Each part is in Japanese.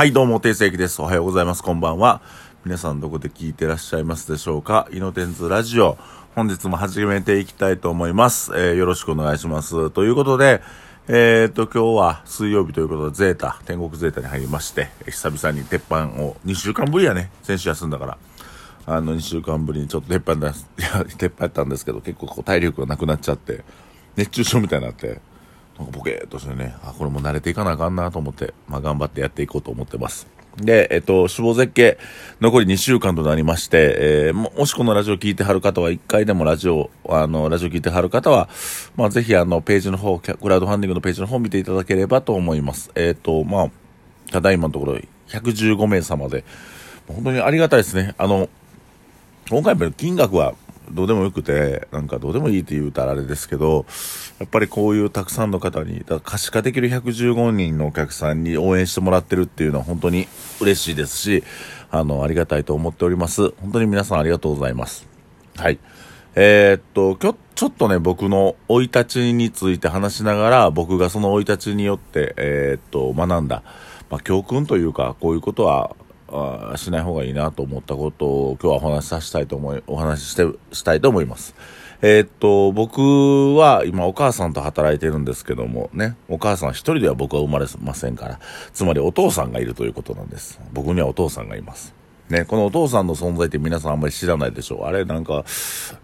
はい、どうも、定世紀です。おはようございます。こんばんは。皆さんどこで聞いてらっしゃいますでしょうか？イノテンズラジオ。本日も始めていきたいと思います。えーよろしくお願いします。ということで、えー、っと、今日は水曜日ということで、ゼータ、天国ゼータに入りまして、久々に鉄板を、2週間ぶりやね。先週休んだから。あの、2週間ぶりにちょっと鉄板だ、いや、鉄板やったんですけど、結構こう体力がなくなっちゃって、熱中症みたいになって、なんかボケーっとしてね、あ、これも慣れていかなあかんなと思って、まあ頑張ってやっていこうと思ってます。で、えっと、死亡絶景、残り2週間となりまして、えーもしこのラジオ聞いてはる方は、一回でもラジオ、あの、ラジオ聞いてはる方は、まあぜひあの、ページの方、クラウドファンディングのページの方を見ていただければと思います。えっと、まあ、ただいまのところ、115名様で、本当にありがたいですね。あの、今回も金額はどうでもよくて、なんかどうでもいいって言うたらあれですけど、やっぱりこういうたくさんの方に、だから可視化できる115人のお客さんに応援してもらってるっていうのは本当に嬉しいですし、あの、ありがたいと思っております。本当に皆さんありがとうございます。はい。えーっと、きょ、ちょっとね、僕の生い立ちについて話しながら、僕がその生い立ちによって、えーっと、学んだ、まあ、教訓というか、こういうことは、あしない方がいいなと思ったことを今日はお話しさせたいと思い、お話しして、したいと思います。えーっと、僕は今お母さんと働いてるんですけどもね、お母さん一人では僕は生まれませんから、つまりお父さんがいるということなんです。僕にはお父さんがいます。ね、このお父さんの存在って皆さんあんまり知らないでしょう。あれ、なんか、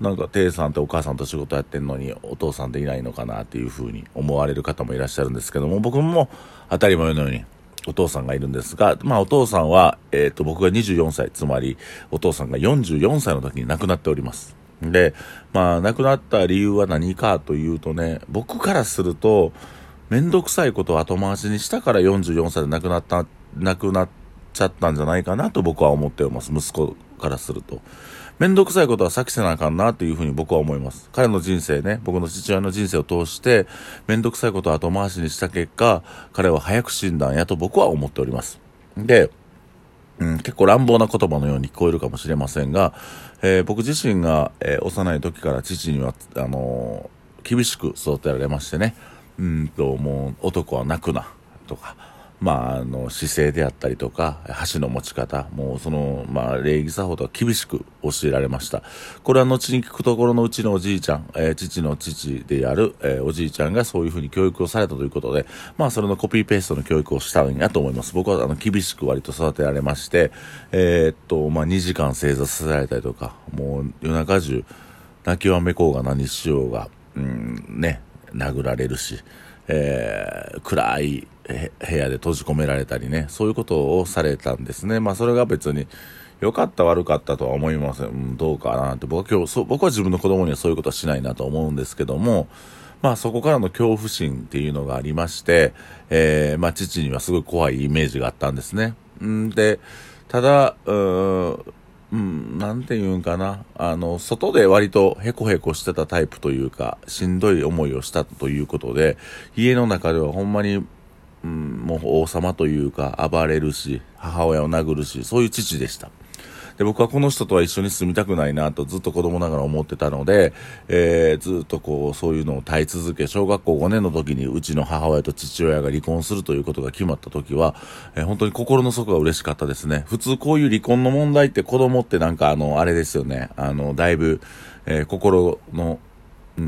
なんか、テイさんってお母さんと仕事やってんのに、お父さんっていないのかなっていうふうに思われる方もいらっしゃるんですけども、僕も当たり前のように、お父さんがいるんですが、まあお父さんは、えっ、と、僕が24歳、つまり、お父さんが44歳の時に亡くなっております。で、まあ、亡くなった理由は何かというとね、僕からすると、めんどくさいことを後回しにしたから44歳で亡くなった、亡くなっちゃったんじゃないかなと僕は思っております。息子からすると。めんどくさいことは先せなあかんなというふうに僕は思います。彼の人生ね、僕の父親の人生を通して、めんどくさいことを後回しにした結果、彼は早く死んだんやと僕は思っております。で、うん、結構乱暴な言葉のように聞こえるかもしれませんが、えー僕自身が、えー幼い時から父には、あのー厳しく育てられましてね、うんと、もう男は泣くな、とか、まあ、あの、姿勢であったりとか、箸の持ち方、もうその、まあ、礼儀作法とか厳しく教えられました。これは後に聞くところのうちのおじいちゃん、えー父の父である、えーおじいちゃんがそういうふうに教育をされたということで、まあ、それのコピーペーストの教育をしたんやと思います。僕は、あの、厳しく割と育てられまして、えーっと、まあ、2時間正座させられたりとか、もう夜中中、泣きわめこうが何しようが、うん、ね、殴られるし、えー暗い部屋で閉じ込められたりね、そういうことをされたんですね。まあそれが別に良かった悪かったとは思いません。うんどうかなって僕は今日そ、僕は自分の子供にはそういうことはしないなと思うんですけども、まあそこからの恐怖心っていうのがありまして、えーまあ父にはすごい怖いイメージがあったんですね。んで、ただ、うーうん、なんて言うんかな。あの、外で割とヘコヘコしてたタイプというか、しんどい思いをしたということで、家の中ではほんまに、うん、もう王様というか、暴れるし、母親を殴るし、そういう父でした。で、僕はこの人とは一緒に住みたくないなとずっと子供ながら思ってたので、えーずっとこう、そういうのを耐え続け、小学校5年の時にうちの母親と父親が離婚するということが決まった時は、えー本当に心の底が嬉しかったですね。普通こういう離婚の問題って子供ってなんかあの、あれですよね。あの、だいぶ、えー心の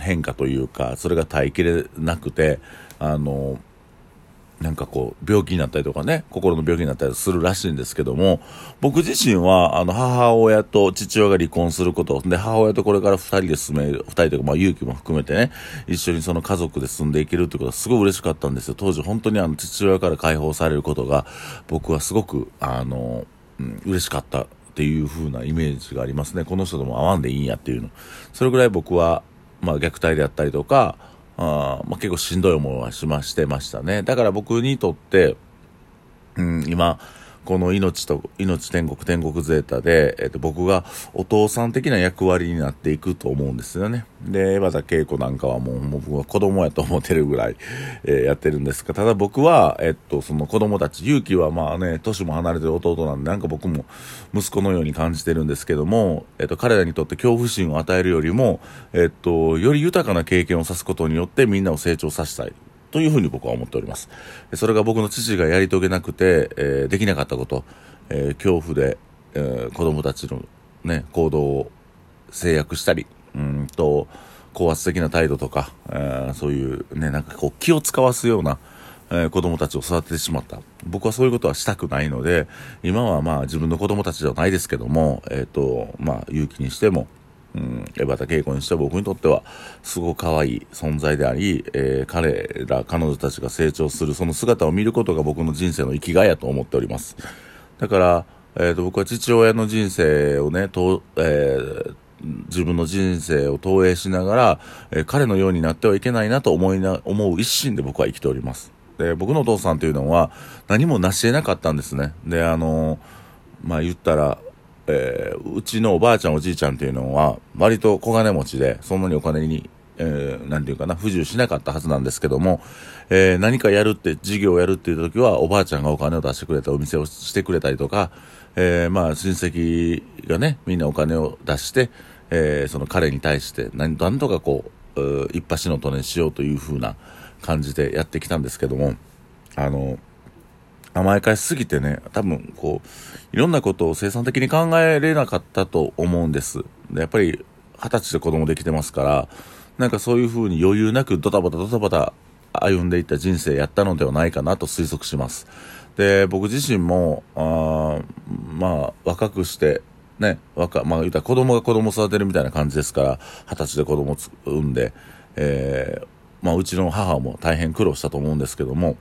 変化というか、それが耐えきれなくて、あの、なんかこう、病気になったりとかね、心の病気になったりするらしいんですけども、僕自身は、あの、母親と父親が離婚すること、で、母親とこれから二人で住める、二人とか、まあ、勇気も含めてね、一緒にその家族で住んでいけるってことはすごい嬉しかったんですよ。当時本当にあの、父親から解放されることが、僕はすごく、あの、うん、嬉しかったっていう風なイメージがありますね。この人とも会わんでいいんやっていうの。それぐらい僕は、まあ、虐待であったりとか、あまあ、結構しんどい思いはしましてましたね。だから僕にとって、うん、今、この命と、命天国、天国ゼータで、えっと、僕がお父さん的な役割になっていくと思うんですよね。で、また稽古なんかはもう、僕は子供やと思ってるぐらい、えーやってるんですが、ただ僕は、えっと、その子供たち、勇気はまあね、年も離れてる弟なんで、なんか僕も息子のように感じてるんですけども、えっと、彼らにとって恐怖心を与えるよりも、えっと、より豊かな経験をさすことによってみんなを成長させたい。というふうに僕は思っております。それが僕の父がやり遂げなくて、えー、できなかったこと、えー、恐怖で、えー、子供たちのね、行動を制約したり、うんと、高圧的な態度とか、えー、そういうね、なんかこう気を使わすような、えー、子供たちを育ててしまった。僕はそういうことはしたくないので、今はまあ自分の子供たちじゃないですけども、えっ、ー、と、まあ勇気にしても、うん、江端恵子にしては僕にとってはすごく可愛い存在であり、えー、彼ら、彼女たちが成長するその姿を見ることが僕の人生の生きがいやと思っております。だから、えーと、僕は父親の人生をね、とえー、自分の人生を投影しながら、えー、彼のようになってはいけないなと思いな、思う一心で僕は生きております。で、僕のお父さんというのは何も成し得なかったんですね。で、あのまあ言ったら、えー、うちのおばあちゃんおじいちゃんっていうのは割と小金持ちでそんなにお金に、えー、なんていうかな不自由しなかったはずなんですけども、えー、何かやるって事業をやるっていう時はおばあちゃんがお金を出してくれたお店をしてくれたりとか、えー、まあ親戚がねみんなお金を出して、えー、その彼に対して何なんとかこう一発のとねしようというふうな感じでやってきたんですけどもあの甘やかしすぎてね、多分こう、いろんなことを生産的に考えれなかったと思うんです。でやっぱり二十歳で子供できてますから、なんかそういうふうに余裕なくドタバタドタバタ歩んでいった人生やったのではないかなと推測します。で、僕自身も、あまあ、若くして、ね、若、まあ言ったら子供が子供育てるみたいな感じですから、二十歳で子供を産んで、えー、まあうちの母も大変苦労したと思うんですけども、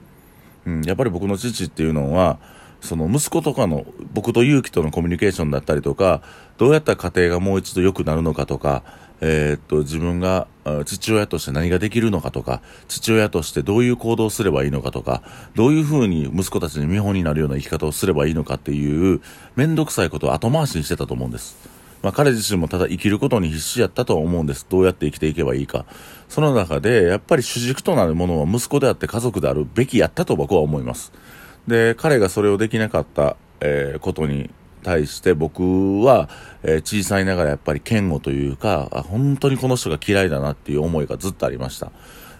うん、やっぱり僕の父っていうのは、その息子とかの、僕と勇気とのコミュニケーションだったりとか、どうやったら家庭がもう一度良くなるのかとか、えー、っと、自分が父親として何ができるのかとか、父親としてどういう行動をすればいいのかとか、どういうふうに息子たちに見本になるような生き方をすればいいのかっていう、めんどくさいことを後回しにしてたと思うんです。まあ、彼自身もただ生きることに必死やったとは思うんです。どうやって生きていけばいいか。その中で、やっぱり主軸となるものは息子であって家族であるべきやったと僕は思います。で、彼がそれをできなかった、えー、ことに対して僕は、えー、小さいながらやっぱり嫌悪というか、本当にこの人が嫌いだなっていう思いがずっとありました。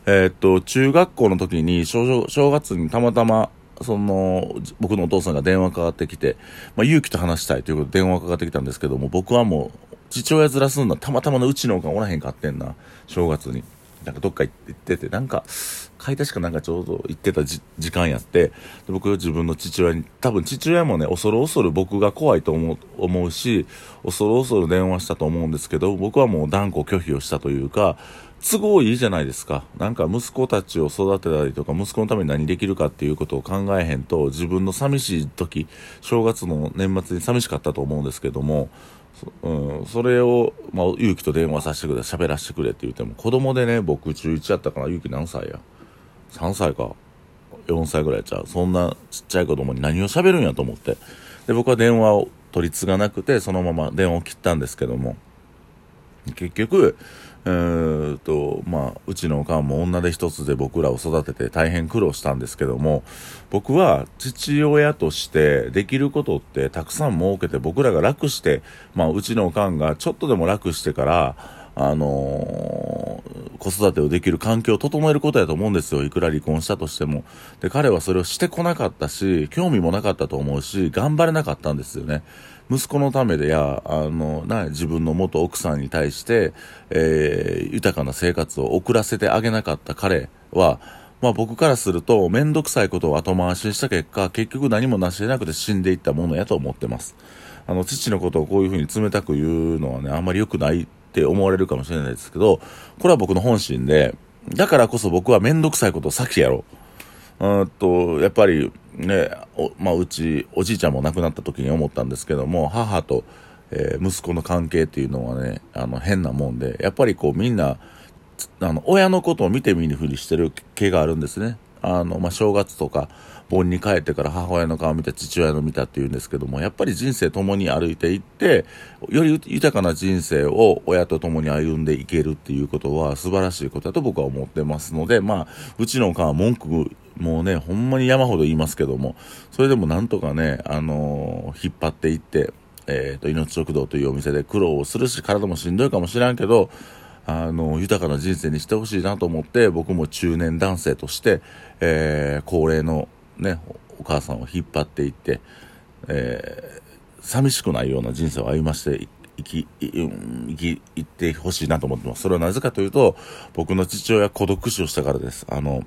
えー、っと、中学校の時に正、正月にたまたまその、僕のお父さんが電話かかってきて、まあ、勇気と話したいということで電話かかってきたんですけども、僕はもう、父親ずらすんだ、たまたまのうちのおかんおらへんかってんな、正月に。なんかどっか行ってて、なんか、買い出しかなんかちょうど行ってた時間やって、で僕は自分の父親に、多分父親もね、恐る恐る僕が怖いと思う思うし、恐る恐る電話したと思うんですけど、僕はもう断固拒否をしたというか、都合いいじゃないですか。なんか息子たちを育てたりとか、息子のために何できるかっていうことを考えへんと、自分の寂しい時、正月の年末に寂しかったと思うんですけども、うん、それを、まあ、勇気と電話させてくれ、喋らせてくれって言っても、子供でね、僕中1やったから、勇気何歳や ?3 歳か。4歳ぐらいちゃう。そんなちっちゃい子供に何を喋るんやと思って。で、僕は電話を取り継がなくて、そのまま電話を切ったんですけども、結局、えーとまあ、うちのおかんも女で一つで僕らを育てて大変苦労したんですけども僕は父親としてできることってたくさん設けて僕らが楽して、まあ、うちのおかんがちょっとでも楽してからあの、子育てをできる環境を整えることやと思うんですよ。いくら離婚したとしても。で、彼はそれをしてこなかったし、興味もなかったと思うし、頑張れなかったんですよね。息子のためでや、あの、な、自分の元奥さんに対して、えー、豊かな生活を送らせてあげなかった彼は、まあ僕からすると、めんどくさいことを後回しにした結果、結局何もなし得なくて死んでいったものやと思ってます。あの、父のことをこういうふうに冷たく言うのはね、あんまり良くないって思われるかもしれないですけど、これは僕の本心で、だからこそ僕はめんどくさいことを先やろう。うんと、やっぱりね、まあ、うち、おじいちゃんも亡くなった時に思ったんですけども、母と、えー、息子の関係っていうのはね、あの、変なもんで、やっぱりこうみんな、あの、親のことを見て見ぬふりしてる気があるんですね。あの、まあ、正月とか、盆に帰ってから母親の顔を見た、父親の見たっていうんですけども、やっぱり人生共に歩いていって、より豊かな人生を親と共に歩んでいけるっていうことは素晴らしいことだと僕は思ってますので、まあ、うちのおかんは文句、もうね、ほんまに山ほど言いますけども、それでもなんとかね、あのー、引っ張っていって、えっ、ー、と、命食堂というお店で苦労をするし、体もしんどいかもしらんけど、あの、豊かな人生にしてほしいなと思って、僕も中年男性として、えー、高齢のね、お母さんを引っ張っていって、えー、寂しくないような人生を歩まして生き、生き、生ってほしいなと思ってます。それはなぜかというと、僕の父親孤独死をしたからです。あの、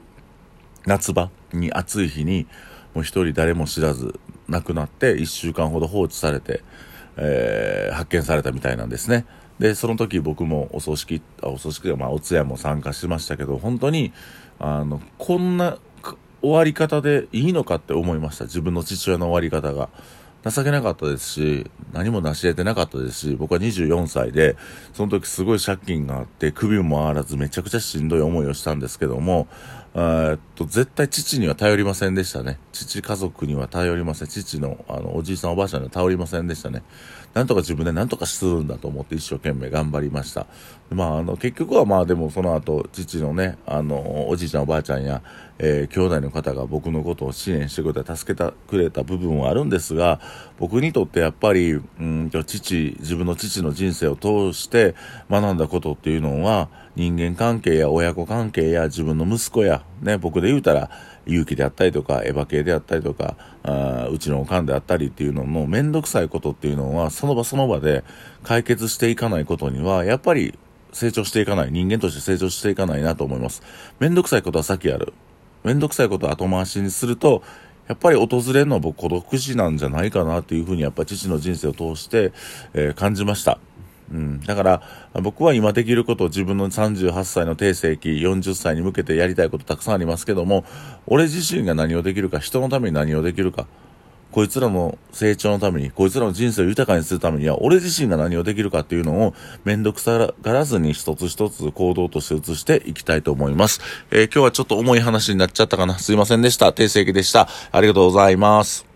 夏場に暑い日に、もう一人誰も知らず亡くなって1週間ほど放置されて、えー、発見されたみたいなんですね。で、その時僕もお葬式、お葬式で、まあ、お通夜も参加しましたけど、本当に、あの、こんな終わり方でいいのかって思いました。自分の父親の終わり方が。情けなかったですし、何も成し得てなかったですし、僕は24歳で、その時すごい借金があって、首も回らずめちゃくちゃしんどい思いをしたんですけども、えっと、絶対父には頼りませんでしたね。父家族には頼りません。父の、あの、おじいさんおばあちゃんには頼りませんでしたね。なんとか自分で何とかするんだと思って一生懸命頑張りました。まあ、あの、結局はまあでもその後、父のね、あの、おじいちゃんおばあちゃんや、えー、兄弟の方が僕のことを支援してくれた、助けてくれた部分はあるんですが、僕にとってやっぱり、うんと、父、自分の父の人生を通して学んだことっていうのは、人間関係や親子関係や自分の息子や、ね、僕で言うたら、勇気であったりとか、エヴァ系であったりとか、あうちのおかんであったりっていうののめんどくさいことっていうのは、その場その場で解決していかないことには、やっぱり成長していかない、人間として成長していかないなと思います。めんどくさいことは先やる。めんどくさいことを後回しにすると、やっぱり訪れるのは僕孤独死なんじゃないかなっていうふうにやっぱ父の人生を通して、えー、感じました。うん。だから、僕は今できることを自分の38歳の定世紀、40歳に向けてやりたいことたくさんありますけども、俺自身が何をできるか、人のために何をできるか、こいつらの成長のために、こいつらの人生を豊かにするためには、俺自身が何をできるかっていうのを、めんどくさがらずに一つ一つ行動として移していきたいと思います。えー、今日はちょっと重い話になっちゃったかな。すいませんでした。定世紀でした。ありがとうございます。